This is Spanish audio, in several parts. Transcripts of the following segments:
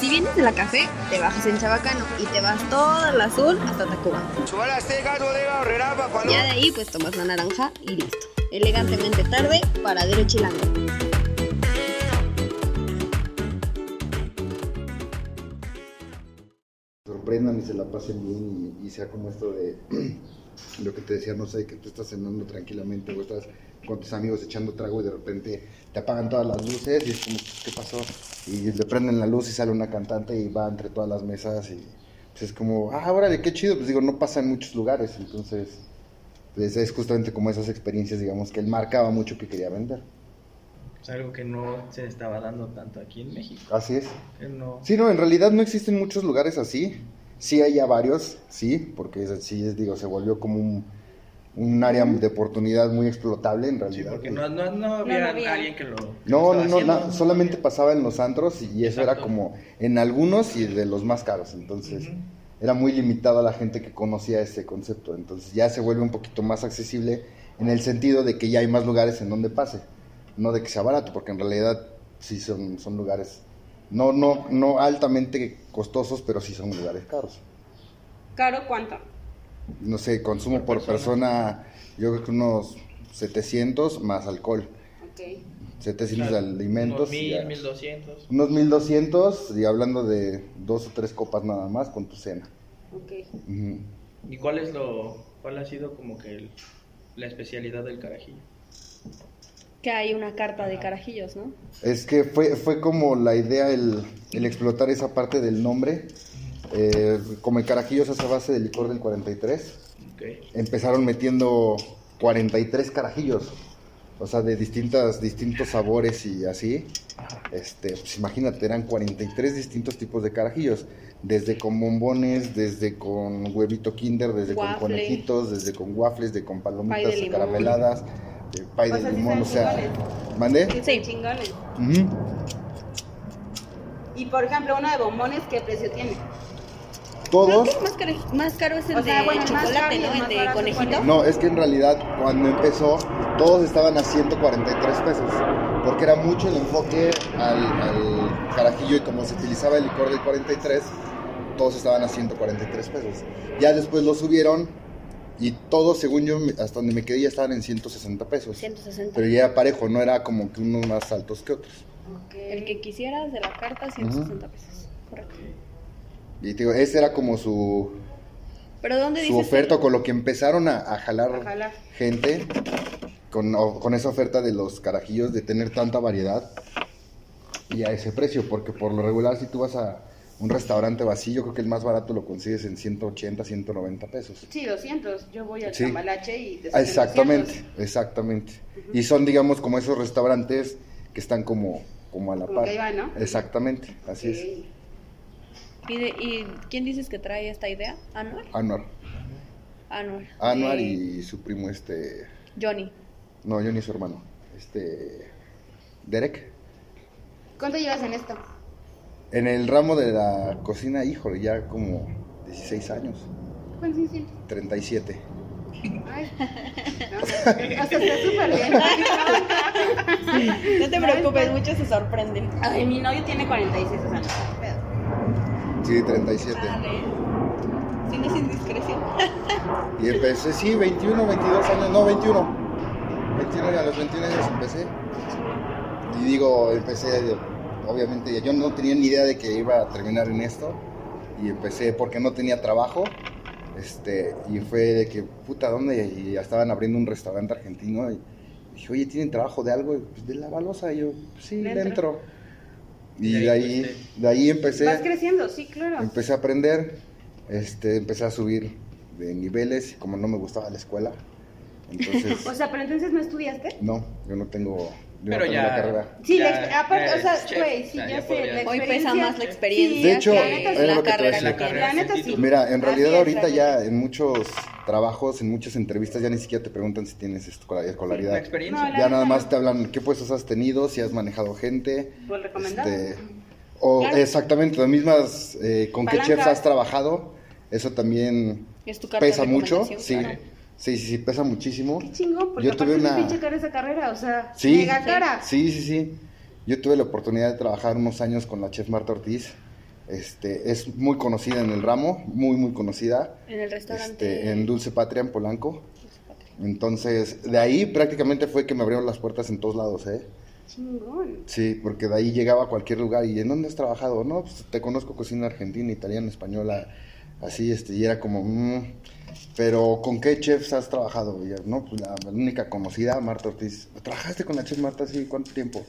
Si vienes de la café, te bajas en Chabacano y te vas toda la azul hasta Tacuba. Ya de ahí pues tomas la naranja y listo. Elegantemente tarde, paradero chilango. sorprendan y se la pasen bien y, y sea como esto de lo que te decía, no sé, que tú estás cenando tranquilamente o estás con tus amigos echando trago y de repente te apagan todas las luces y es como, ¿qué pasó? Y le prenden la luz y sale una cantante y va entre todas las mesas y pues, es como, ah, órale, qué chido, pues digo, no pasa en muchos lugares, entonces pues, es justamente como esas experiencias, digamos, que él marcaba mucho que quería vender. Es algo que no se estaba dando tanto aquí en México. Así es. Que no... Sí, no, en realidad no existen muchos lugares así. Sí hay ya varios, sí, porque es, sí, es, digo, se volvió como un, un área de oportunidad muy explotable en Sí, realidad. porque no, no, no había, no había. alguien que lo... que lo No, no, no, solamente pasaba en los antros y eso era como en algunos y de los más caros, entonces era muy limitado a la gente que conocía ese concepto, entonces ya se vuelve un poquito más accesible en el sentido de que ya hay más lugares en donde pase, no de que sea barato, porque en realidad sí son, son lugares no, no, no altamente costosos, pero sí son lugares caros. ¿Caro cuánto? No sé, consumo Por por persona, yo creo que unos 700 más alcohol, Ok. 700 de alimentos. Unos y mil, ya. mil doscientos. Unos 1200 y hablando de dos o tres copas nada más con tu cena. Ok. Ujú. ¿Y cuál es lo... cuál ha sido como que el- la especialidad del carajillo? Que hay una carta de carajillos, ¿no? Es que fue, fue como la idea el, el explotar esa parte del nombre. Eh, como el carajillo se hace a base de licor del 43, Ok. empezaron metiendo 43 carajillos. O sea, de distintas, distintos sabores y así. Este, pues imagínate, eran 43 distintos tipos de carajillos. Desde con bombones, desde con huevito kinder, desde con conejitos, desde con waffles, de con palomitas de limón. pay O de sea, limón, o sea. ¿mandé? Sí. chingones. Y por ejemplo, uno de bombones, ¿qué precio tiene? Creo Todos, que el más caro, más caro es el O sea, de bueno, chocolate, ¿no? El de barato, ¿cuál conejito. es? no, es que en realidad cuando empezó todos estaban a 143 pesos, porque era mucho el enfoque al, al carajillo y como se utilizaba el licor del 43, todos estaban a 143 pesos. Ya después lo subieron y todos, según yo, hasta donde me quedé, ya estaban en 160 pesos. 160. Pero ya era parejo, no era como que unos más altos que otros. El que quisieras de la carta, 160 pesos. Correcto. Y te digo, ese era como su, ¿Pero dónde su dices? oferta, con lo que empezaron a, a jalar A jalar. gente con, o- con esa oferta de los carajillos de tener tanta variedad y a ese precio, porque por lo regular si tú vas a un restaurante vacío, creo que el más barato lo consigues en 180, 190 pesos. Sí, 200. Yo voy al Sí. Cambalache y te Ah, Exactamente, 200. exactamente. Y son, digamos, como esos restaurantes que están como, como a la Como par. que ahí van, ¿no? Exactamente, así es. ¿Y, de- y quién dices que trae esta idea? ¿Anuar? Anuar. Anuar. Anuar y su primo este... Johnny. No, yo ni su hermano. Este... Derek. ¿Cuánto llevas en esto? En el ramo de la cocina, híjole, ya como 16 años. ¿Cuántos años tienes? 37. Ay. No, o sea, está súper bien. No te preocupes, muchos se sorprenden. Ay, mi novio tiene 46, o sea, no está pedo. Sí, 37. Dale. Si no es indiscreción. Y empecé, sí, 21, 22 años, no, 21. 21, a los 21 años empecé. Y digo, empecé, obviamente, yo no tenía ni idea de que iba a terminar en esto. Y empecé porque no tenía trabajo. Este, y fue de que, puta, ¿dónde? Y ya estaban abriendo un restaurante argentino. Y dije, oye, ¿tienen trabajo de algo? Y, Pues de la balosa. Y yo, "Pues sí, Dentro. dentro. Y De de ahí de ahí empecé. Vas creciendo, sí, claro. Empecé a aprender, este, empecé a subir de niveles, y como no me gustaba la escuela, entonces, O sea, pero entonces no estudiaste. no, yo no tengo, Pero ya- la carrera. Sí, Ya- la ex- aparte, ya o sea, güey, sí, ya ya sé, la Hoy pesa experiencia- más la experiencia De hecho, la la lo que te carrera La tienes. La neta sí. Mira, en realidad Así ahorita ya en muchos trabajos, en muchas entrevistas ya ni siquiera te preguntan si tienes escolaridad. experiencia. No, la- Ya nada más te hablan qué puestos has tenido, si has manejado gente, recomendado. este, o Claro. exactamente, las mismas, eh, con qué chefs has trabajado, eso también Es tu carta pesa de mucho, sí. claro. Sí, sí, sí, pesa muchísimo. Qué chingón, porque Yo aparte tuve es una- pinche cara esa carrera, o sea, Sí. mega cara. Sí, sí, sí. Yo tuve la oportunidad de trabajar unos años con la chef Marta Ortiz. Este, es muy conocida en el ramo, muy, muy conocida. En el restaurante. Este, en Dulce Patria, en Polanco. Entonces, de ahí prácticamente fue que me abrieron las puertas en todos lados, ¿eh? Chingón. Sí, porque de ahí llegaba a cualquier lugar y ¿en dónde has trabajado? No, pues te conozco cocina argentina, italiana, española, así, este, y era como, mm, pero ¿con qué chefs has trabajado? Y yo, no, pues la, la única conocida, Marta Ortiz. ¿Trabajaste con la chef Marta? Sí, ¿cuánto tiempo?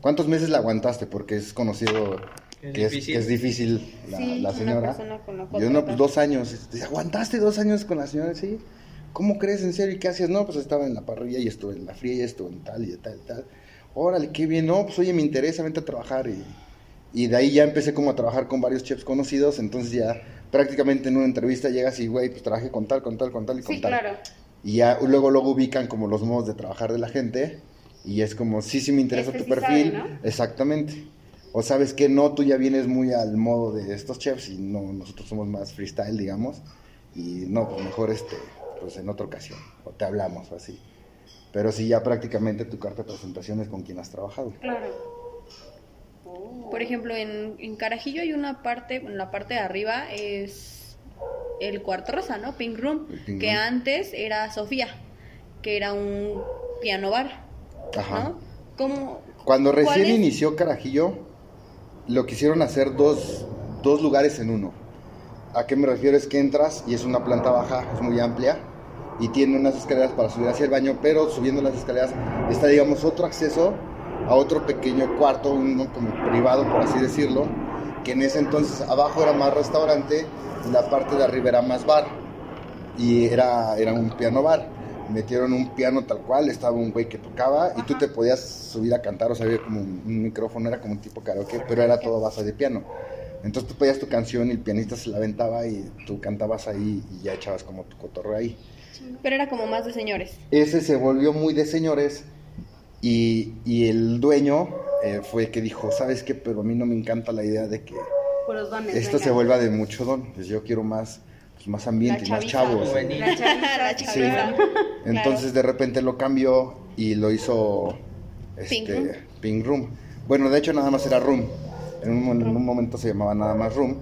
¿Cuántos meses la aguantaste? Porque es conocido Es que, es, difícil. que es difícil la, Sí, la una señora. persona con la Y cual yo, no, pues dos años. ¿Aguantaste dos años con la señora? Sí. ¿Cómo crees? ¿En serio? ¿Y qué hacías? No, pues estaba en la parrilla y estuve en la fría y estuve en tal y tal y tal. Órale, qué bien. No, pues oye, me interesa, vente a trabajar. Y, y de ahí ya empecé como a trabajar con varios chefs conocidos. Entonces ya prácticamente en una entrevista llegas y, güey, pues trabajé con tal, con tal, con tal y con Sí, tal. claro. Y ya luego, luego ubican como los modos de trabajar de la gente. Y es como, sí, sí me interesa Este tu sí sabe, perfil. ¿no? Exactamente. O sabes que no, tú ya vienes muy al modo de estos chefs y no, nosotros somos más freestyle, digamos. Y no, pues mejor este, pues en otra ocasión. O te hablamos o así. Pero sí, ya prácticamente tu carta de presentación es con quien has trabajado. Claro. Oh. Por ejemplo, en, en Carajillo hay una parte, en la parte de arriba es el cuarto rosa, ¿no? Pink Room, Pink que Room. antes era Sofía, que era un piano bar, Ajá. ¿no? ¿Cómo? Cuando recién es? inició Carajillo, lo quisieron hacer dos, dos lugares en uno. ¿A qué me refiero? Es que entras y es una planta baja, es muy amplia y tiene unas escaleras para subir hacia el baño, pero subiendo las escaleras está, digamos, otro acceso a otro pequeño cuarto, uno como privado, por así decirlo, que en ese entonces abajo era más restaurante y la parte de arriba era más bar y era, era un piano bar. Metieron un piano tal cual, estaba un güey que tocaba y tú te podías subir a cantar, o sea, había como un, un micrófono, era como un tipo karaoke, pero era todo base de piano. Entonces tú pedías tu canción y el pianista se la aventaba y tú cantabas ahí y ya echabas como tu cotorreo ahí. Pero era como más de señores. Ese se volvió muy de señores y, y el dueño eh, fue que dijo, ¿sabes qué? Pero a mí no me encanta la idea de que dones. esto venga. se vuelva de mucho don. Pues yo quiero más, pues más ambiente, y más chavos. La chaviza. La chaviza. Entonces de repente lo cambió y lo hizo Pink este, Room. Pink Room. Bueno, de hecho nada más era Room. En un, en un momento se llamaba nada más Room.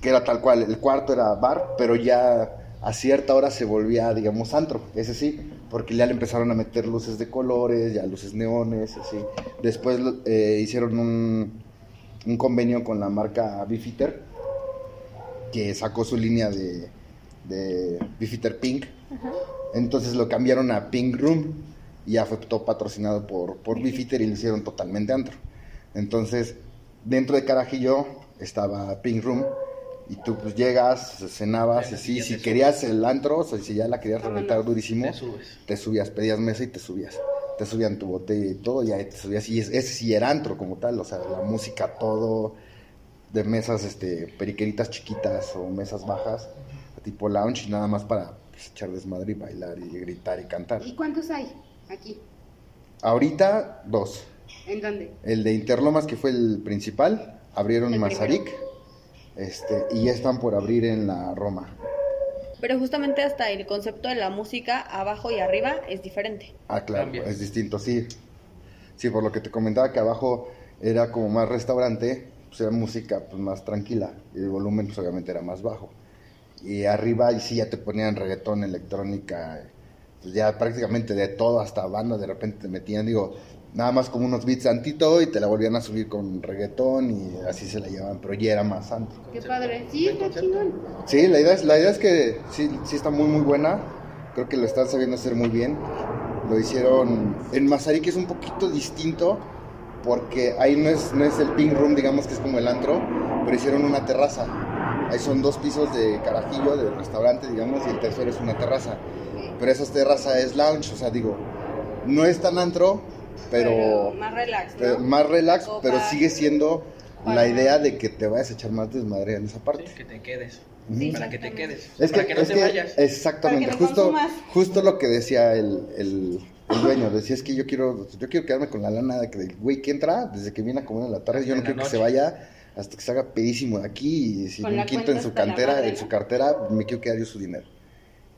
Que era tal cual, el cuarto era bar, pero ya a cierta hora se volvía, digamos, antro. Ese sí, porque ya le empezaron a meter luces de colores, ya luces neones, así. Después eh, hicieron un, un convenio con la marca Beefeater, que sacó su línea de, de Beefeater Pink. Entonces lo cambiaron a Pink Room y ya fue todo patrocinado por, por Beefeater y lo hicieron totalmente antro. Entonces, dentro de Carajillo estaba Pink Room y tú pues llegas, cenabas así, ya si querías el antro, o sea, si ya la querías reventar Vámonos. durísimo, Te subes. te subías, pedías mesa y te subías. Te subían tu botella y todo, y ahí te subías. Y es- ese sí era antro como tal, o sea, la música, todo, de mesas, este, periqueritas chiquitas o mesas bajas, tipo lounge, y nada más para pues, echar desmadre y bailar y gritar y cantar. ¿Y cuántos hay aquí? Ahorita, dos. ¿En dónde? El de Interlomas, que fue el principal, abrieron El Mazarik, este, y ya están por abrir en la Roma. Pero justamente hasta el concepto de la música abajo y arriba es diferente. Ah, claro, Cambia. es distinto, sí. Sí, por lo que te comentaba que abajo era como más restaurante, pues era música pues más tranquila y el volumen pues obviamente era más bajo. Y arriba y sí ya te ponían reggaetón, electrónica, pues ya prácticamente de todo, hasta banda de repente te metían, digo, nada más como unos beats santito y te la volvían a subir con reggaetón y así se la llevaban, pero ya era más santo. Qué padre. Sí, está chingón. Sí, la idea es, la idea es que sí, sí está muy muy buena. Creo que lo están sabiendo hacer muy bien. Lo hicieron en Mazarik es un poquito distinto porque ahí no es, no es el pink room, digamos que es como el antro, pero hicieron una terraza. Ahí son dos pisos de carajillo, del restaurante, digamos, y el tercero es una terraza. Pero esa terraza es lounge, o sea, digo, no es tan antro, pero, más relax, pero ¿no? más relax, pero sigue siendo la idea de que te vayas a echar más desmadre en esa parte. Sí, que te quedes. Para que te quedes. Es para que, que no es te que- vayas. exactamente, Para que no justo, consumas. justo lo que decía el, el, el dueño, decía es que yo quiero, yo quiero quedarme con la lana de que del güey que entra, desde que viene a comer en la tarde, yo no quiero que se vaya hasta que se haga pedísimo de aquí y un la quinto en su cantera, madre, en su cartera, me quiero quedar yo su dinero.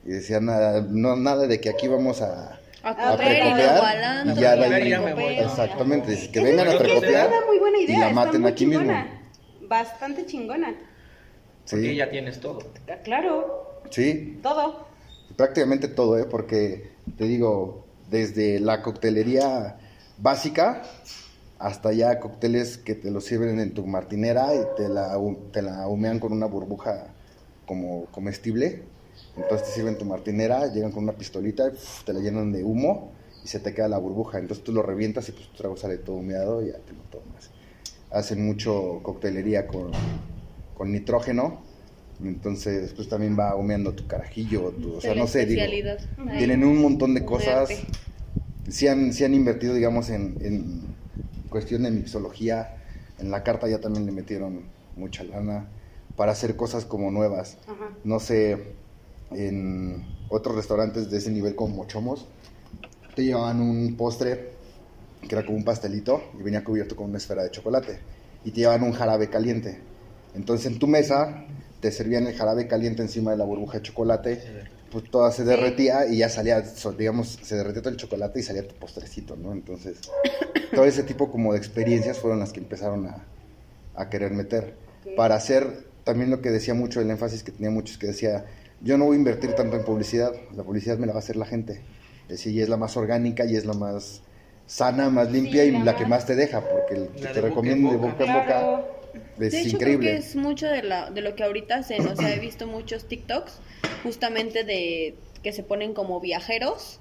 Y decían, nada, no, nada de que aquí vamos a, A a comer precopiar antro, y ya de y ahí- ya me voy. precopeo. Exactamente, dice, que vengan a es precopiar Es una muy buena y la está maten muy aquí mismo. Bastante chingona. Porque Sí, ya tienes todo. Ah, Claro, sí, todo. prácticamente todo, ¿eh? Porque te digo, desde la coctelería básica hasta ya cócteles que te lo sirven en tu martinera y te la, te la humean con una burbuja como comestible. Entonces te sirven tu martinera, llegan con una pistolita, te la llenan de humo y se te queda la burbuja. Entonces tú lo revientas y pues tu trago sale todo humeado y ya te lo tomas. Hacen mucho coctelería con, con nitrógeno. Entonces, pues también va humeando tu carajillo, tu, o sea, no sé, digo. Ay. tienen un montón de cosas. arte. Sí han, sí han invertido, digamos, en, en cuestión de mixología. En la carta ya también le metieron mucha lana para hacer cosas como nuevas. Ajá. No sé, en otros restaurantes de ese nivel como Mochomos, te llevaban un postre que era como un pastelito y venía cubierto con una esfera de chocolate. Y te llevaban un jarabe caliente. Entonces en tu mesa te servían el jarabe caliente encima de la burbuja de chocolate pues toda se derretía y ya salía, digamos, se derretía todo el chocolate y salía tu postrecito, ¿no? Entonces, todo ese tipo como de experiencias fueron las que empezaron a, a querer meter. Para hacer también lo que decía mucho, el énfasis que tenía muchos, que decía, yo no voy a invertir tanto en publicidad, la publicidad me la va a hacer la gente. Decía, y es la más orgánica y es la más sana, más limpia y la la que más- te deja, porque el que te de boca en recomiendo de boca. boca en boca Claro. es de hecho, increíble. creo que es mucho de, la, de lo que ahorita hacen. O sea, he visto muchos TikToks justamente de que se ponen como viajeros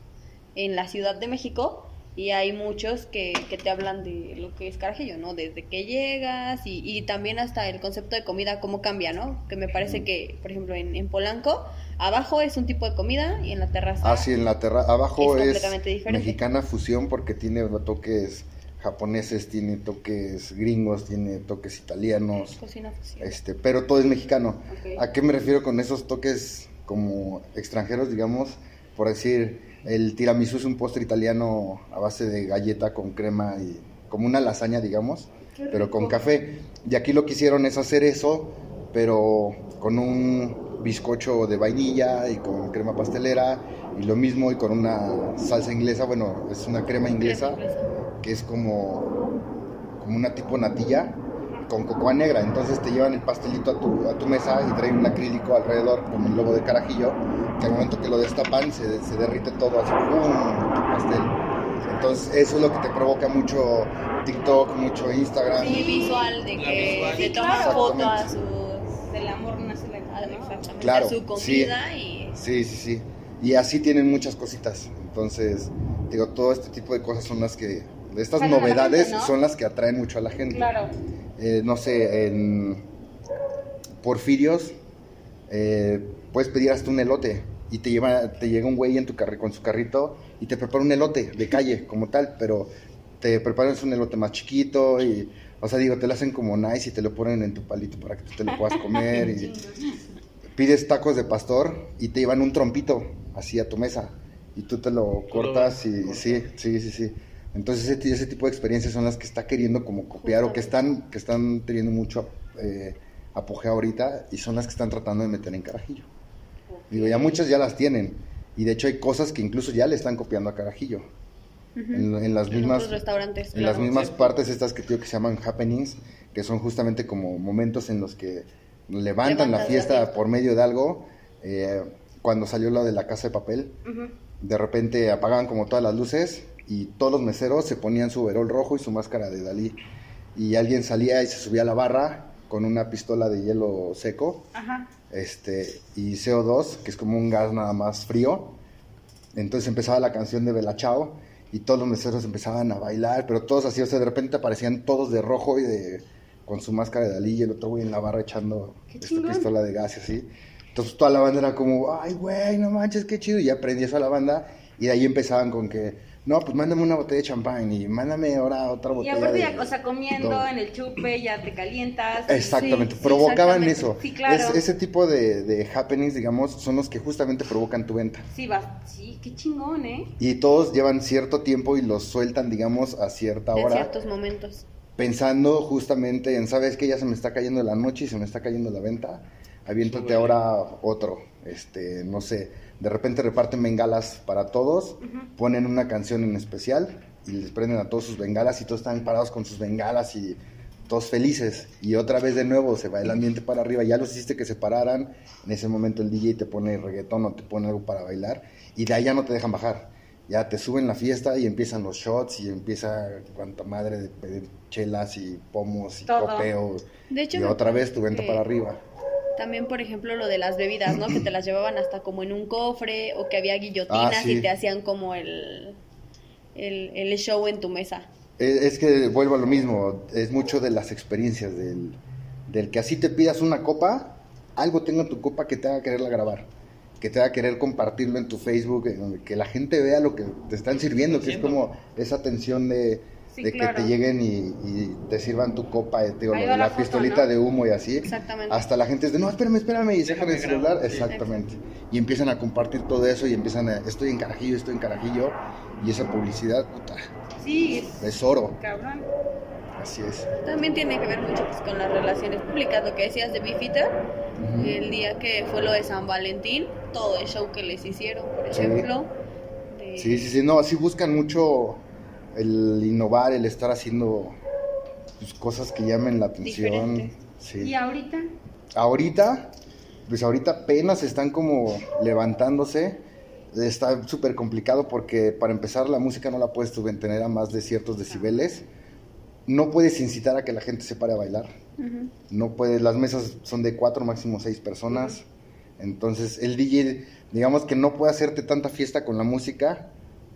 en la Ciudad de México y hay muchos que, que te hablan de lo que es Carajillo, ¿no? Desde que llegas y, y también hasta el concepto de comida, cómo cambia, ¿no? Que me parece que, por ejemplo, en, en Polanco, abajo es un tipo de comida y en la terraza... Ah, sí, en la terra abajo es es, completamente diferente. mexicana fusión porque tiene toques japoneses, tiene toques gringos, tiene toques italianos, Cocina fusión. este, pero todo es mexicano. ¿A qué me refiero con esos toques como extranjeros, digamos? Por decir, el tiramisú es un postre italiano a base de galleta con crema y como una lasaña, digamos, pero con café. Y aquí lo que hicieron es hacer eso, pero con un bizcocho de vainilla y con crema pastelera y lo mismo y con una salsa inglesa, bueno, es una crema inglesa. que es como, como una tipo natilla con cocoa negra. Entonces te llevan el pastelito a tu, a tu mesa y traen un acrílico alrededor con el logo de carajillo, que al momento que lo destapan se, se derrite todo así, ¡pum! tu pastel. Entonces eso es lo que te provoca mucho TikTok, mucho Instagram. Sí, visual de que visual. se Sí, toma claro. foto a sus Del amor Claro, a su comida y Sí, sí, sí. Y así tienen muchas cositas. Entonces, digo, todo este tipo de cosas son las que, estas novedades gente, ¿no? son las que atraen mucho a la gente. Claro. Eh, no sé, en Porfirios eh, puedes pedir hasta un elote y te lleva, te llega un güey en tu carri con su carrito y te prepara un elote de calle como tal, pero te preparan un elote más chiquito y, o sea, digo, te lo hacen como nice y te lo ponen en tu palito para que tú te lo puedas comer y pides tacos de pastor y te llevan un trompito así a tu mesa y tú te lo cortas y sí, sí, sí, sí. Entonces ese, ese tipo de experiencias son las que está queriendo como copiar o que están, que están teniendo mucho eh, apogeo ahorita y son las que están tratando de meter en Carajillo. Digo, ya muchas ya las tienen y de hecho hay cosas que incluso ya le están copiando a Carajillo. En, en las mismas restaurantes. en las mismas sí. partes estas que, tío, que se llaman happenings, que son justamente como momentos en los que levantan la la fiesta por medio de algo. Eh, cuando salió lo de la casa de papel, de repente apagaban como todas las luces y todos los meseros se ponían su verol rojo y su máscara de Dalí. Y alguien salía y se subía a la barra con una pistola de hielo seco Ajá. este, y CO2, que es como un gas nada más frío. Entonces empezaba la canción de Bella Chao y todos los meseros empezaban a bailar, pero todos así, o sea, de repente aparecían todos de rojo y de con su máscara de Dalí y el otro güey en la barra echando esta pistola de gas y así. Entonces toda la banda era como, ay, güey, no manches, qué chido. Y aprendí eso a la banda y de ahí empezaban con que, no, pues mándame una botella de champán y mándame ahora otra Y botella aparte, de... ya, o sea, comiendo todo". en el chupe, ya te calientas. Exactamente, Sí, sí, provocaban exactamente. eso. Sí, claro. Es- ese tipo de, de happenings, digamos, son los que justamente provocan tu venta. Sí, vas. Sí, qué chingón, ¿eh? Y todos llevan cierto tiempo y los sueltan, digamos, a cierta En hora, ciertos momentos. pensando justamente en, ¿sabes que Ya se me está cayendo la noche y se me está cayendo la venta. aviéntate Súbele. ahora otro, este, no sé, de repente reparten bengalas para todos, ponen una canción en especial y les prenden a todos sus bengalas y todos están parados con sus bengalas y todos felices. Y otra vez de nuevo se va el ambiente para arriba, ya los hiciste que se pararan, en ese momento el DJ te pone reggaetón o te pone algo para bailar y de ahí ya no te dejan bajar. Ya te suben la fiesta y empiezan los shots y empieza cuanta madre de pedir chelas y pomos y Todo. copeo. De hecho, y otra vez tu venta para arriba. También, por ejemplo, lo de las bebidas, ¿no? Que te las llevaban hasta como en un cofre o que había guillotinas Ah, sí. y te hacían como el, el, el show en tu mesa. Es, es que vuelvo a lo mismo, es mucho de las experiencias, del, del que así te pidas una copa, algo tenga en tu copa que te haga quererla grabar, que te haga querer compartirlo en tu Facebook, que la gente vea lo que te están sirviendo, que es como esa atención de, Sí, de claro. que te lleguen y, y te sirvan tu copa, eh, te digo, la la foto, pistolita ¿no? de humo y así. Exactamente. Hasta la gente es de, no, espérame, espérame, y sacan el celular, sí. exactamente. Y empiezan a compartir todo eso y empiezan a, estoy en carajillo, estoy en carajillo, y esa publicidad, puta, Sí, es oro, cabrón. así es. También tiene que ver mucho pues, con las relaciones públicas, lo que decías de Beefeater, Ujú. el día que fue lo de San Valentín, todo el show que les hicieron, por Sí. ejemplo. de- Sí, sí, sí, no, así buscan mucho el innovar, el estar haciendo pues, cosas que llamen la atención. Sí. ¿Y ahorita? Ahorita, pues ahorita apenas están como levantándose. Está súper complicado porque para empezar la música no la puedes subventener a más de ciertos decibeles. No puedes incitar a que la gente se pare a bailar. No puedes, las mesas son de cuatro, máximo seis personas. Entonces el DJ, digamos que no puede hacerte tanta fiesta con la música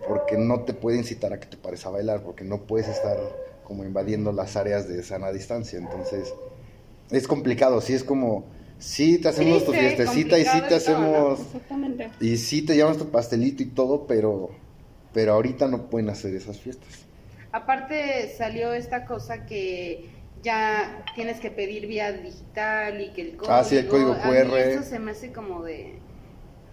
porque no te puede incitar a que te pares a bailar, porque no puedes estar como invadiendo las áreas de sana distancia. Entonces es complicado, sí es como, sí te hacemos tu fiestecita y sí te hacemos, Exactamente. y sí te llevas tu pastelito y todo, pero, pero ahorita no pueden hacer esas fiestas. Aparte salió esta cosa que ya tienes que pedir vía digital y que el código... Ah, sí, el código a mí QR. eso se me hace como de...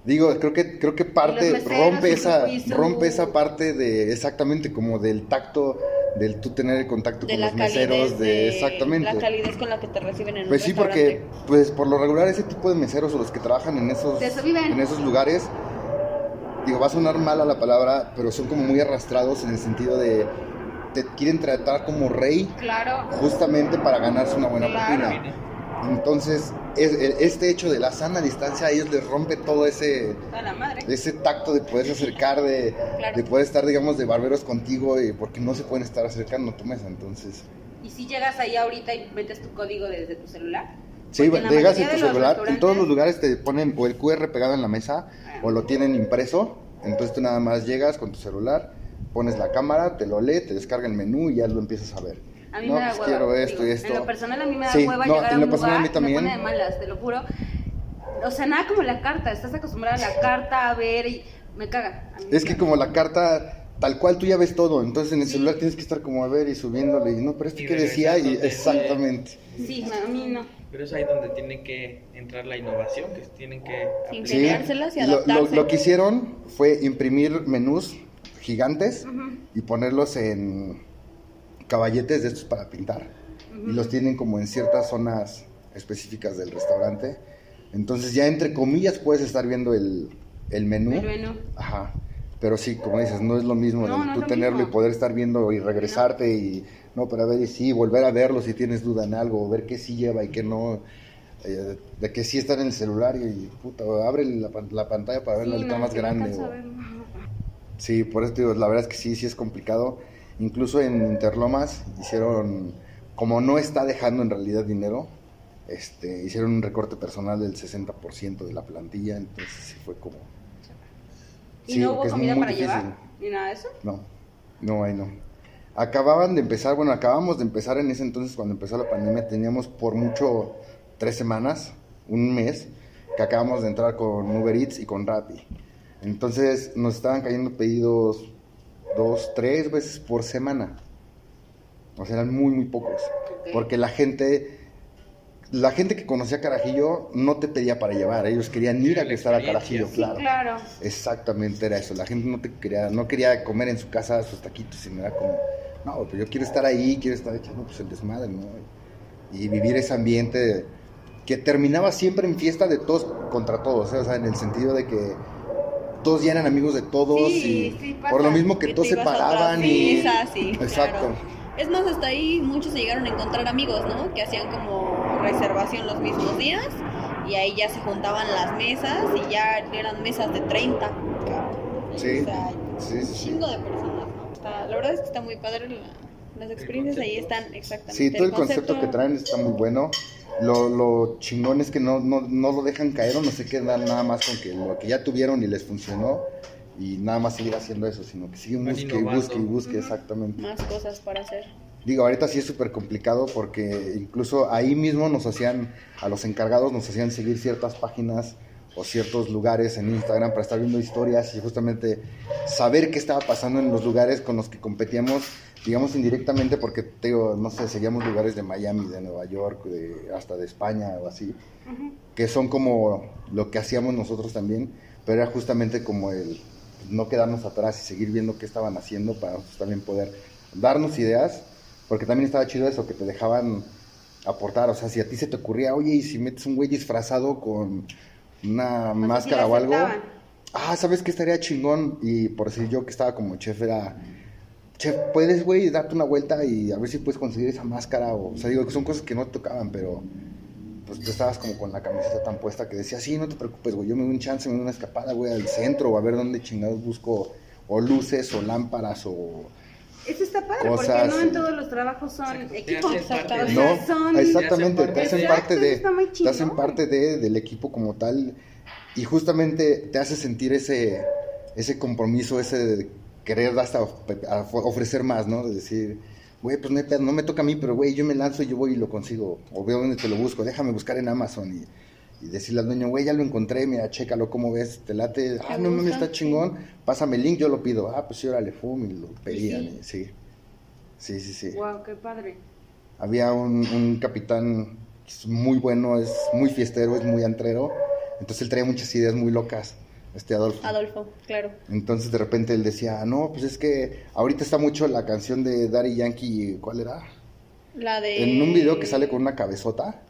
Digo, creo que creo que parte rompe esa rompe esa parte de exactamente como del tacto del tú tener el contacto De con los meseros de, de, exactamente. la calidez con la que te reciben en Pues un sí, porque pues por lo regular ese tipo de meseros o los que trabajan en esos en esos lugares digo, va a sonar mala la palabra, pero son como muy arrastrados en el sentido de te quieren tratar como rey Claro, justamente para ganarse una buena Claro. propina. Entonces, es- este hecho de la sana distancia a ellos les rompe todo ese ese tacto de poderse acercar, de, Claro. de poder estar, digamos, de barberos contigo, y porque no se pueden estar acercando a tu mesa. Entonces, Y si llegas ahí ahorita y metes tu código desde tu celular. sí, llegas en tu celular, en todos los lugares te ponen o el QR pegado en la mesa Ah. o lo tienen impreso. Entonces tú nada más llegas con tu celular, pones la cámara, te lo lee, te descarga el menú y ya lo empiezas a ver. A mí no, me da pues hueva. quiero esto digo, y esto. En lo personal a mí me da Sí, hueva no, llegar a en lo un personal a mí también. me pone de malas, te lo juro. O sea, nada como la carta, estás acostumbrada a la carta, a ver y me caga. A me Es que caga. como la carta, tal cual tú ya ves todo, entonces en el Sí. celular tienes que estar como a ver y subiéndole, y no, pero esto que decía, y exactamente. Sí, a mí no. Pero es ahí donde tiene que entrar la innovación, que tienen que. Sí, Ingeniárselas y lo, lo- adaptarse. lo que hicieron fue imprimir menús gigantes Ujú, y ponerlos en caballetes de estos para pintar. Y los tienen como en ciertas zonas específicas del restaurante. Entonces ya entre comillas puedes estar viendo el, el menú. El menú. Ajá. Pero sí, como dices, no es lo mismo No, no tú lo tenerlo mismo. y poder estar viendo y regresarte y no, pero a ver y sí, volver a verlo si tienes duda en algo, ver qué sí lleva y qué no. eh, de que sí está en el celular y, puta, abre la, la pantalla para verlo Sí, no, más grande. o-. Sí, por eso te digo, la verdad es que sí, sí es complicado. Incluso en Interlomas hicieron, como no está dejando en realidad dinero, este, hicieron un recorte personal del 60% de la plantilla, entonces sí fue como... ¿Y Sí, no hubo es comida muy para difícil. llevar? ¿Ni nada de eso? No, no, ahí no. Acababan de empezar, bueno, acabamos de empezar en ese entonces cuando empezó la pandemia, teníamos por mucho tres semanas, un mes, que acabamos de entrar con Uber Eats y con Rappi. Entonces nos estaban cayendo pedidos dos, tres veces por semana. O sea, eran muy, muy pocos. Porque la gente, la gente que conocía Carajillo no te pedía para llevar, ellos querían ir a La gastar a experiencia. Carajillo, Sí, claro. claro. Exactamente era eso. La gente no te quería, no quería comer en su casa sus taquitos, sino era como, no, pues yo quiero estar ahí, quiero estar echando pues el desmadre, ¿no? Y vivir ese ambiente que terminaba siempre en fiesta de todos contra todos, ¿eh? o sea, en el sentido de que todos ya eran amigos de todos Sí, y sí pasa. por lo mismo que todos se paraban y... mesas, sí, Exacto. claro. Es más, hasta ahí muchos se llegaron a encontrar amigos, ¿no? Que hacían como reservación los mismos días y ahí ya se juntaban las mesas y ya eran mesas de 30. Sí, O sea, sí, sí, un sí. chingo de personas, ¿no? Está- la verdad es que está muy padre. la- las experiencias ahí están exactamente. Sí, todo el concepto que traen está muy bueno. Lo, lo chingón es que no, no, no lo dejan caer o no se quedan nada más con que lo que ya tuvieron y les funcionó y nada más seguir haciendo eso, sino que siguen busque y busque y busque, exactamente. Más cosas para hacer. Digo, ahorita sí es súper complicado porque incluso ahí mismo nos hacían, a los encargados nos hacían seguir ciertas páginas o ciertos lugares en Instagram para estar viendo historias y justamente saber qué estaba pasando en los lugares con los que competíamos, digamos indirectamente porque, te digo, no sé, seguíamos lugares de Miami, de Nueva York, de, hasta de España o así, que son como lo que hacíamos nosotros también, pero era justamente como el no quedarnos atrás y seguir viendo qué estaban haciendo para nosotros también poder darnos ideas, porque también estaba chido eso, que te dejaban aportar, o sea, si a ti se te ocurría, oye, y si metes un güey disfrazado con una O sí máscara o algo, ah, ¿sabes qué estaría chingón? Y por decir yo que estaba como chef era, chef, ¿puedes, güey, darte una vuelta y a ver si puedes conseguir esa máscara? O, o sea, digo que son cosas que no te tocaban, pero pues tú estabas como con la camiseta tan puesta que decía, sí, no te preocupes, güey, yo me doy un chance, me doy una escapada, güey, al centro o a ver dónde chingados busco o luces o lámparas o... Eso está padre, Cosas, porque no en todos los trabajos son equipos. Te hacen parte O de- sea, No, son- exactamente, Te hacen parte de- te hacen parte de, del equipo como tal y justamente te hace sentir ese, ese compromiso, ese de querer hasta ofrecer más, ¿no? De decir, güey, pues no, me toca a mí, pero güey, yo me lanzo y yo voy y lo consigo, o veo dónde te lo busco, déjame buscar en Amazon y, y decirle al dueño, güey, ya lo encontré, mira, chécalo, ¿cómo ves? ¿Te late? Ah, no mames, está chingón, pásame el link, yo lo pido, ah, pues sí, órale, fum, y lo pedían, sí. y sí. Sí, sí, sí. Wow, qué padre. Había un, un capitán que es muy bueno, es muy fiestero, es muy antrero. Entonces él traía muchas ideas muy locas, este Adolfo. Adolfo, claro. Entonces de repente él decía, no, pues es que ahorita está mucho la canción de Daddy Yankee, ¿cuál era? La de. En un video que sale con una cabezota.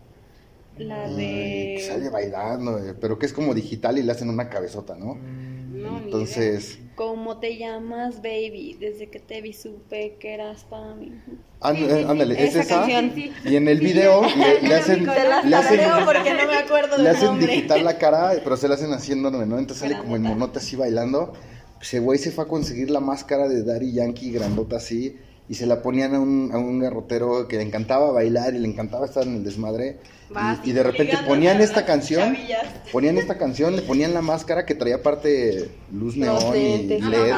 La de. que sale bailando, eh, pero que es como digital y le hacen una cabezota, ¿no? Ni Entonces, ¿Cómo te llamas, baby? Desde que te vi supe que eras para mí. ánd- Sí, sí, sí, ándale, es esa canción. Sí, Y en el video le, hacen, le hacen, porque no me acuerdo le hacen la cara, pero se la hacen enorme, ¿no? Entonces sale como en Grandota. monota así bailando. Ese güey se fue a conseguir la máscara de Daddy Yankee grandota así y se la ponían a un, a un garrotero que le encantaba bailar y le encantaba estar en el desmadre. Vas, Y, y de repente ponían esta canción, chavillas. ponían esta canción, le ponían la máscara que traía aparte luz neón y. LED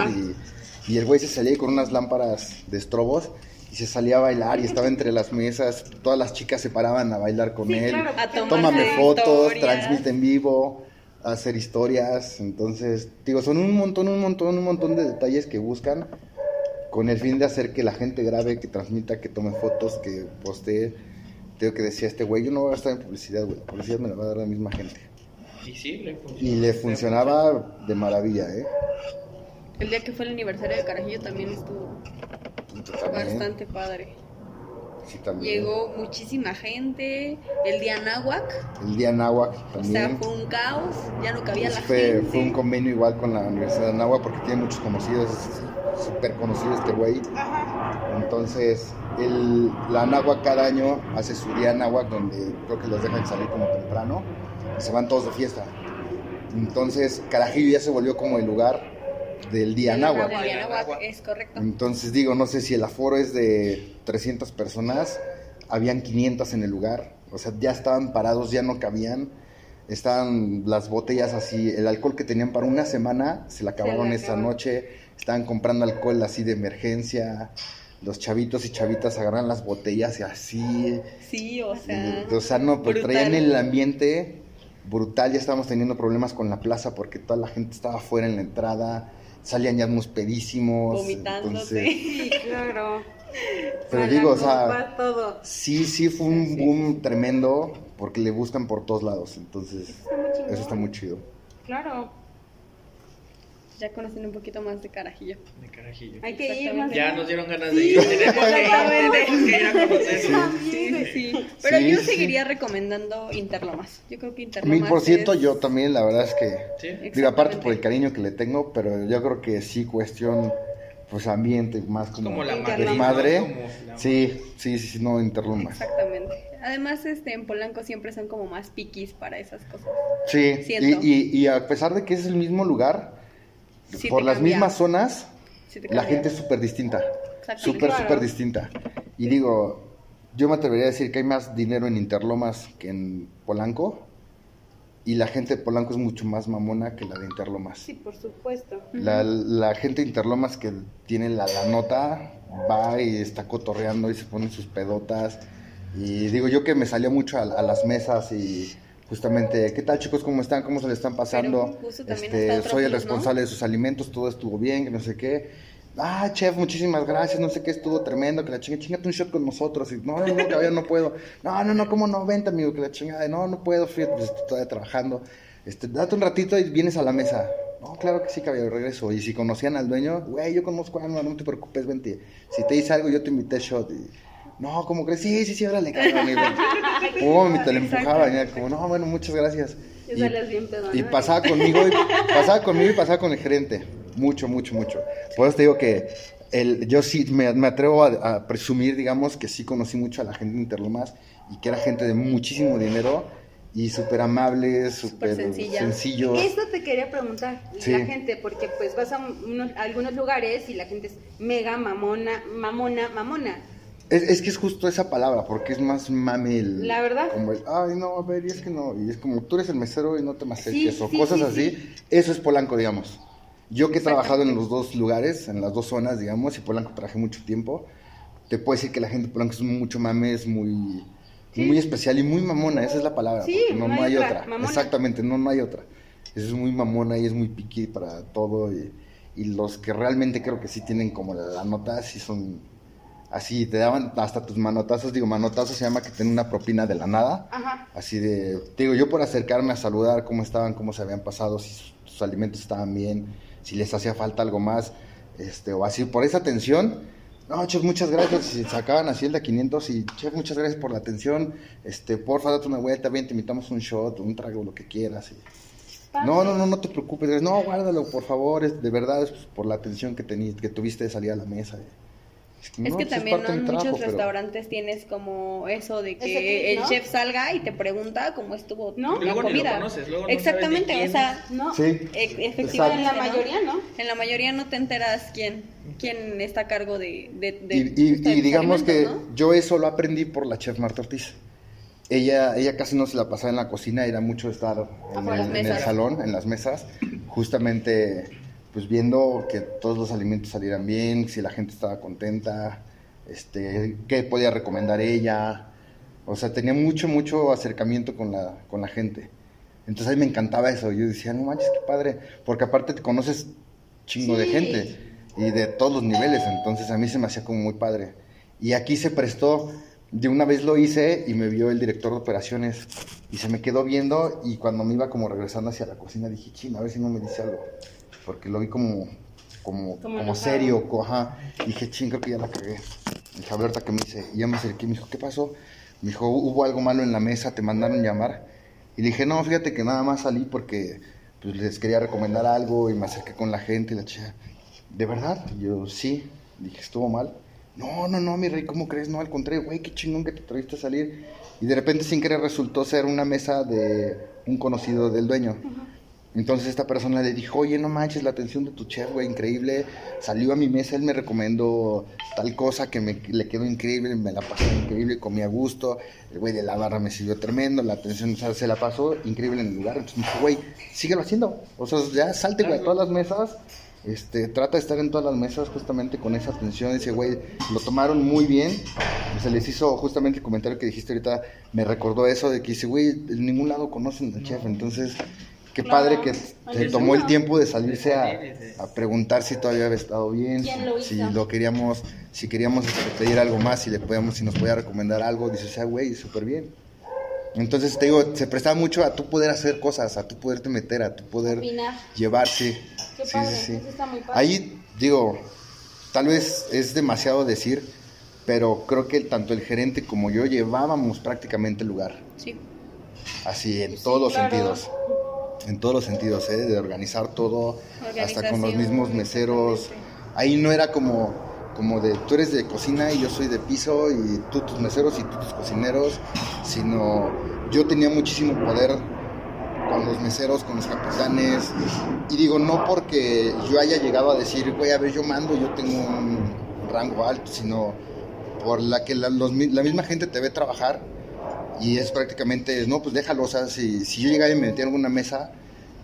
y, y el güey se salía con unas lámparas de estrobos y se salía a bailar y estaba entre las mesas, todas las chicas se paraban a bailar con Sí, él. claro, Tómame fotos, historias. transmite en vivo, hacer historias. Entonces, digo, son un montón, un montón, un montón de detalles que buscan con el fin de hacer que la gente grabe, que transmita, que tome fotos, que postee. Tengo que decía este güey, yo no voy a gastar en publicidad, güey. La publicidad me la va a dar la misma gente. Y sí, le funcionó. Y le funcionaba de maravilla, ¿eh? El día que fue el aniversario de Carajillo también estuvo También, bastante padre. sí, también. Llegó muchísima gente. El día Náhuac, El día Náhuac o sea, también. fue un caos. Ya no cabía Pues la fue, gente. fue un convenio igual con la Universidad de Anáhuac porque tiene muchos conocidos, súper conocido este güey. Entonces, el, la Anáhuac cada año hace su día Anáhuac donde creo que los dejan salir como temprano y se van todos de fiesta. Entonces, Carajillo ya se volvió como el lugar del día Náhuac, es correcto. Entonces digo, no sé si el aforo es de 300 personas, habían 500 en el lugar, o sea, ya estaban parados, ya no cabían, estaban las botellas así, el alcohol que tenían para una semana, se la acabaron la esa noche, estaban comprando alcohol así de emergencia, los chavitos y chavitas agarran las botellas y así, Sí, o sea. y- o sea, no, pero brutal. traían el ambiente brutal, ya estábamos teniendo problemas con la plaza porque toda la gente estaba fuera en la entrada, salían ya unos pedísimos, Vomitándose. entonces... Sí, claro. Pero digo, o sea, todo. sí, sí fue un boom tremendo porque le buscan por todos lados. Entonces, Está muy eso está muy chido. Claro. Ya conocen un poquito más de Carajillo. De carajillo. Hay que ir más Ya nos dieron ganas Sí, de ir. Tenemos que ir, exactamente. tenemos que ir a güey. Sí, pero Sí, yo sí. seguiría recomendando Interlomas. Yo creo que Interlomas Mil por ciento es- yo también, la verdad es que... Sí. Digo, aparte por el cariño que le tengo, pero yo creo que sí cuestión, pues ambiente, más como, Como la Interlomas. desmadre. Como la- Sí, sí, sí, sí, no, Interluma. Exactamente. Además, este, en Polanco siempre son como más piquis para esas cosas. Sí, y, y, y a pesar de que es el mismo lugar, Sí por las cambia. mismas zonas, Sí la gente es súper distinta. Súper, Claro. súper distinta. Y digo, yo me atrevería a decir que hay más dinero en Interlomas que en Polanco. Y la gente de Polanco es mucho más mamona que la de Interlomas. Sí, por supuesto. La, la gente de Interlomas que tiene la, la nota va y está cotorreando y se pone sus pedotas. Y digo yo que me salía mucho a, a las mesas y justamente, ¿qué tal chicos? ¿Cómo están? ¿Cómo se le están pasando? Este, soy el responsable de sus alimentos, todo estuvo bien, que no sé qué. Ah, chef, muchísimas gracias, no sé qué, estuvo tremendo, que la chinga, chingate un shot con nosotros. Y, no, no, no, cabrón, no puedo. No, no, no, ¿cómo no? Vente, amigo, que la chingada. No, no puedo, fíjate, pues estoy todavía trabajando. Este, date un ratito y vienes a la mesa. No, claro que sí, caballero, regreso. Y si conocían al dueño, güey, yo conozco a Alma, no te preocupes, vente. Si te dice algo, yo te invité shot. Y, no, como crees, sí, sí, sí, órale, cabrón. Pum, y te lo empujaba. Y era como, no, bueno, muchas gracias. Y- bien pedo, y pasaba conmigo, y, pasaba conmigo y pasaba con el gerente. Mucho, mucho, mucho. Por eso te digo que el, yo sí me, me atrevo a, a presumir, digamos, que sí conocí mucho a la gente de Interlomas y que era gente de muchísimo dinero y súper amables, súper sencillos. Esto te quería preguntar, Sí. la gente, porque pues vas a, unos- a algunos lugares y la gente es mega mamona, mamona, mamona. Es, es que es justo esa palabra, porque es más mame el... La verdad. Como el, ay, no, a ver, y es que no. Y es como, tú eres el mesero y no te me acerques, Sí, o sí, cosas sí, así. sí. Eso es Polanco, digamos. Yo que he trabajado en los dos lugares, en las dos zonas, digamos, y Polanco trabajé mucho tiempo, te puedo decir que la gente de Polanco es mucho mame, es muy, muy especial y muy mamona, esa es la palabra. No, no hay otra, otra. Exactamente, no, no hay otra. Es muy mamona y es muy piqui para todo. Y, y los que realmente creo que sí tienen como la, la nota, sí son así, te daban hasta tus manotazos. Digo, manotazos se llama que tienen una propina de la nada. Ajá. Así de, te digo, yo por acercarme a saludar cómo estaban, cómo se habían pasado, si sus, sus alimentos estaban bien, si les hacía falta algo más, este, o así, por esa atención. No, chef, muchas gracias. Y sacaban así el de 500 y, chef, muchas gracias por la atención. Este, porfa, date una vuelta, bien, te invitamos un shot, un trago, lo que quieras. y- no, no, no, no te preocupes. No, guárdalo, por favor. es- de verdad, es por la atención que, tení, que tuviste de salir a la mesa. Es que, Es no, que pues, es también en muchos trabajo, pero- restaurantes tienes como eso de que clip, el ¿no? chef salga y te pregunta cómo estuvo ¿No? la Luego ni lo comida. conoces, luego no sabes Exactamente, de quién o sea, ¿No? Sí. e- efectivamente. En la mayoría, ¿no? En la mayoría no te enteras quién, quién está a cargo de, de, de- Y, digamos que yo eso lo aprendí por la chef Marta Ortiz. Ella, ella casi no se la pasaba en la cocina, era mucho estar en Afuera, el, en el salón, en las mesas, justamente pues viendo que todos los alimentos salieran bien, si la gente estaba contenta, este, qué podía recomendar ella. O sea, tenía mucho, mucho acercamiento con la, con la gente. Entonces a mí me encantaba eso. Yo decía, no manches, qué padre. Porque aparte te conoces chingo de gente y de todos los niveles. Entonces a mí se me hacía como muy padre. Y aquí se prestó, de una vez lo hice y me vio el director de operaciones y se me quedó viendo y cuando me iba como regresando hacia la cocina dije, ching, a ver si no me dice algo. Porque lo vi como, como, Como serio, co- ajá. Dije, ching, creo que ya la cagué. Dije, a ver, ahorita que me dice. Y ya me acerqué y me dijo, ¿qué pasó? Me dijo, hubo algo malo en la mesa, te mandaron llamar. Y le dije, no, fíjate que nada más salí porque pues, les quería recomendar algo y me acerqué con la gente y la chica, ¿de verdad? Y yo, sí. Dije, ¿estuvo mal? No, no, no, mi rey, ¿cómo crees? No, al contrario, güey, qué chingón que te trajiste a salir. Y de repente, sin querer, resultó ser una mesa de un conocido del dueño. Entonces esta persona le dijo, oye, no manches, la atención de tu chef, güey, increíble. Salió a mi mesa, él me recomendó tal cosa que me, le quedó increíble, me la pasé increíble, comí a gusto. El güey de la barra me sirvió tremendo, la atención, se la pasó increíble en el lugar. Entonces me dijo, güey, síguelo haciendo. O sea, ya salte, güey, a todas las mesas. Este, trata de estar en todas las mesas justamente con esa atención. Dice, güey, lo tomaron muy bien. Se les hizo justamente el comentario que dijiste ahorita, me recordó eso de que dice, güey, en ningún lado conocen al chef. Entonces, qué Claro. padre que se tomó el tiempo de salirse a, preguntar si todavía había estado bien, ¿Quién lo si lo queríamos, si queríamos este, pedir algo más, si le podíamos, si nos podía recomendar algo, dice, o sea, güey, súper bien. Entonces te digo, se prestaba mucho a tú poder hacer cosas, a tú poderte meter, a tú poder Opinar. llevar, sí. Qué Sí, padre, sí, sí. eso está muy padre. Ahí, digo, tal vez es demasiado decir, pero creo que tanto el gerente como yo llevábamos prácticamente el lugar. Sí. Así, en Sí, todos los claro. sentidos. En todos los sentidos, ¿eh? De organizar todo, hasta con los mismos meseros. Ahí no era como, como de tú eres de cocina y yo soy de piso y tú tus meseros y tú tus cocineros, sino yo tenía muchísimo poder con los meseros, con los capitanes. Y digo, no porque yo haya llegado a decir, güey, a ver, yo mando, yo tengo un rango alto, sino por la que la, los la misma gente te ve trabajar y es prácticamente, no, pues déjalo, o sea, si, si yo llegaba y me metía en alguna mesa,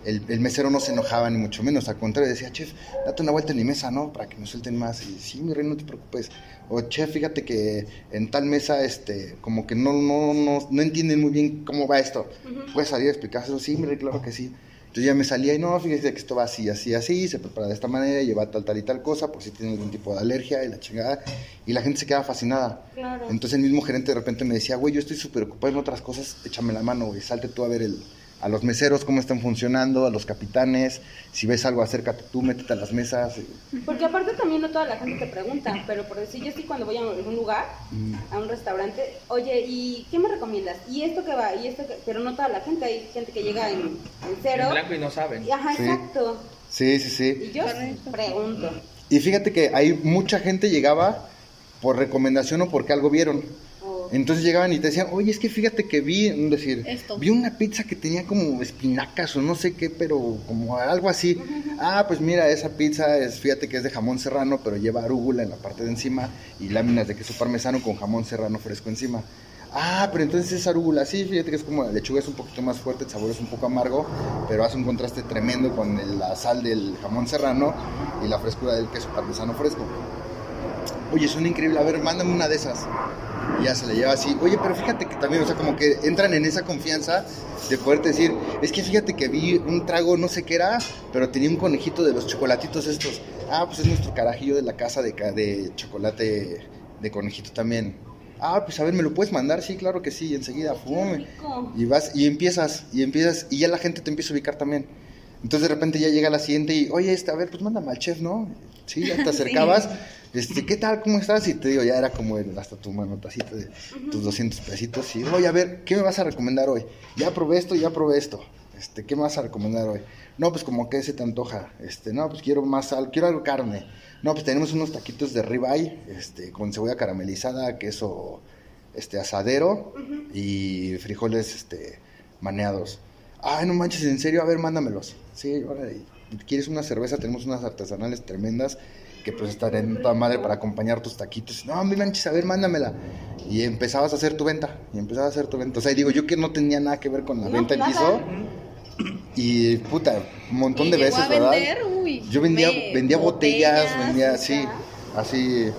el, el mesero no se enojaba ni mucho menos, al contrario, decía, chef, date una vuelta en mi mesa, ¿no? Para que me suelten más. Y sí, mi rey, no te preocupes. O chef, fíjate que en tal mesa, este, como que no, no, no, no entienden muy bien cómo va esto. ¿Puedes salir a explicárselo? Sí, mi rey, claro que sí. Entonces ya me salía y no, fíjate que esto va así, así, así, se prepara de esta manera, lleva tal, tal y tal cosa, por si tiene algún tipo de alergia y la chingada. Y la gente se queda fascinada. Claro. Entonces el mismo gerente de repente me decía, güey, yo estoy súper ocupado en otras cosas, échame la mano, güey, salte tú a ver el, a los meseros cómo están funcionando, a los capitanes, si ves algo acércate tú, métete a las mesas. Porque aparte también no toda la gente te pregunta, pero por decir, yo sí cuando voy a algún lugar, Mm. a un restaurante, oye, ¿y qué me recomiendas? ¿Y esto que va? ¿Y esto que...? Pero no toda la gente, hay gente que llega en, en cero. En blanco y no saben. Y- Ajá, Sí. exacto. Sí, sí, sí. Y yo pregunto. Y fíjate que hay mucha gente llegaba por recomendación o porque algo vieron. Entonces llegaban y te decían, oye, es que fíjate que vi, es decir, Esto. vi una pizza que tenía como espinacas o no sé qué, pero como algo así. Ah, pues mira, esa pizza es, fíjate que es de jamón serrano, pero lleva arúgula en la parte de encima y láminas de queso parmesano con jamón serrano fresco encima. Ah, pero entonces es arúgula, sí, fíjate que es como la lechuga es un poquito más fuerte, el sabor es un poco amargo, pero hace un contraste tremendo con el- la sal del jamón serrano y la frescura del queso parmesano fresco. Oye, suena increíble, a ver, mándame una de esas. Ya se le lleva así. Oye, pero fíjate que también, o sea, como que entran en esa confianza de poderte decir, es que fíjate que vi un trago, no sé qué era, pero tenía un conejito de los chocolatitos estos. Ah, pues es nuestro carajillo de la casa de, de chocolate de conejito también. Ah, pues a ver, ¿me lo puedes mandar? Sí, claro que sí, enseguida, fume. Y vas, y empiezas, y empiezas, y ya la gente te empieza a ubicar también. Entonces de repente ya llega la siguiente y, oye, este, a ver, pues mándame al chef, ¿no? Sí, ya te acercabas. Este, ¿qué tal? ¿Cómo estás? Y te digo, ya era como el- hasta tu manotacita de tus 200 pesitos. Y, oye, a ver, ¿qué me vas a recomendar hoy? Ya probé esto, ya probé esto. Este, ¿qué me vas a recomendar hoy? No, pues como que se te antoja. Este, no, pues quiero más sal, quiero algo carne. No, pues tenemos unos taquitos de ribeye, este, con cebolla caramelizada, queso, este, asadero y frijoles, este, maneados. Ay, no manches, en serio, a ver, mándamelos. Sí, órale. ¿Quieres una cerveza? Tenemos unas artesanales tremendas que pues están en toda madre para acompañar tus taquitos. No, mi manches, a ver, mándamela. Y empezabas a hacer tu venta, y empezabas a hacer tu venta. O sea, digo, yo que no tenía nada que ver con la No, venta en piso. Y puta, un montón Y de veces, a ¿verdad? uy, Yo vendía, vendía botellas, botellas, vendía así, así.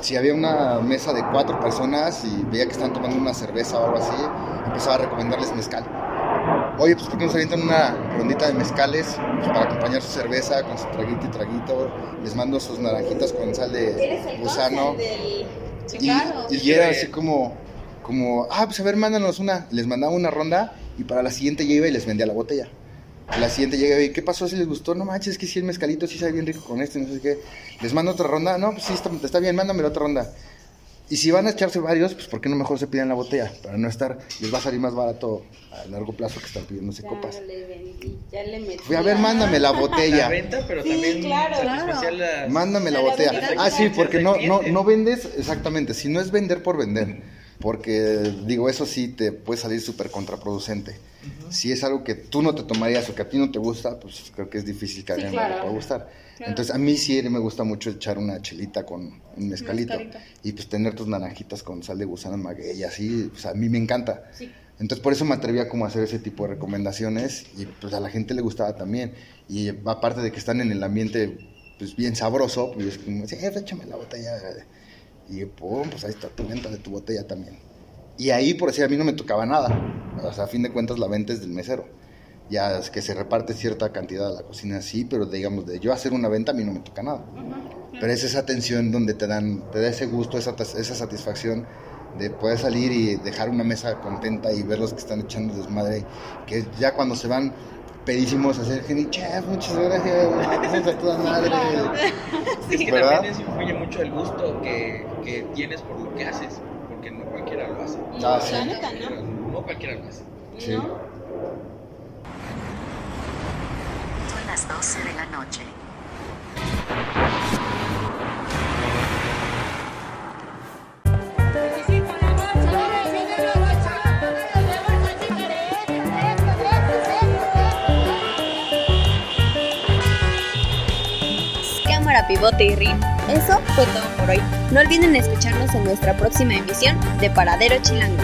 Si había una mesa de cuatro personas y veía que estaban tomando una cerveza o algo así, empezaba a recomendarles mezcal. Oye, pues ¿por qué no se avientan una rondita de mezcales pues, para acompañar su cerveza con su traguito y traguito? Les mando sus naranjitas con sal de gusano. del... Sí, Y, y era así como, como, ah, pues a ver, mándanos una. Les mandaba una ronda y para la siguiente ya iba y les vendía la botella. A la siguiente llega y ¿qué pasó? ¿Si les gustó? No manches, es que sí, el mezcalito sí sabe bien rico con este, no sé qué. Les mando otra ronda. No, pues sí, está, está bien, mándame la otra ronda. Y si van a echarse varios, pues ¿por qué no mejor se piden la botella? Para no estar, les va a salir más barato a largo plazo que estar pidiéndose Ya copas. le vendí, ya le metí. Fui a ver, mándame la La botella. venta, pero Sí, también claro. las- Mándame la La botella. Ah, sí, porque no, no, no vendes, exactamente, si no es vender por vender, porque digo, eso sí te puede salir súper contraproducente. Si es algo que tú no te tomarías o que a ti no te gusta, pues creo que es difícil que a Sí, alguien le claro. pueda gustar. Claro. Entonces a mí sí me gusta mucho echar una chelita con un mezcalito, Mezcalito. y pues tener tus naranjitas con sal de gusano en maguey y así, pues a mí me encanta. Sí. Entonces por eso me atrevía como a hacer ese tipo de recomendaciones y pues a la gente le gustaba también. Y aparte de que están en el ambiente pues bien sabroso, pues es como, sí, échame la botella. Y pum, pues ahí está tu venta de tu botella también. Y ahí por decir a mí no me tocaba nada. O sea, a fin de cuentas la venta es del mesero. Ya es que se reparte cierta cantidad a la cocina, sí, pero digamos, de yo hacer una venta a mí no me toca nada. Pero es esa atención donde te dan, te da ese gusto, esa, esa satisfacción de poder salir y dejar una mesa contenta y ver los que están echando desmadre, que ya cuando se van, pedísimos hacer Jenny Chef, muchas gracias, a toda madre. Es que ¿Verdad? también eso influye mucho el gusto que, que tienes por lo que haces, porque no cualquiera lo hace. No, Ah, sí. la neta, ¿no? No cualquiera lo hace. Sí. ¿No? Son las 12 de la noche. Pivote y rin. Eso fue todo por hoy. No olviden escucharnos en nuestra próxima emisión de Paradero Chilango.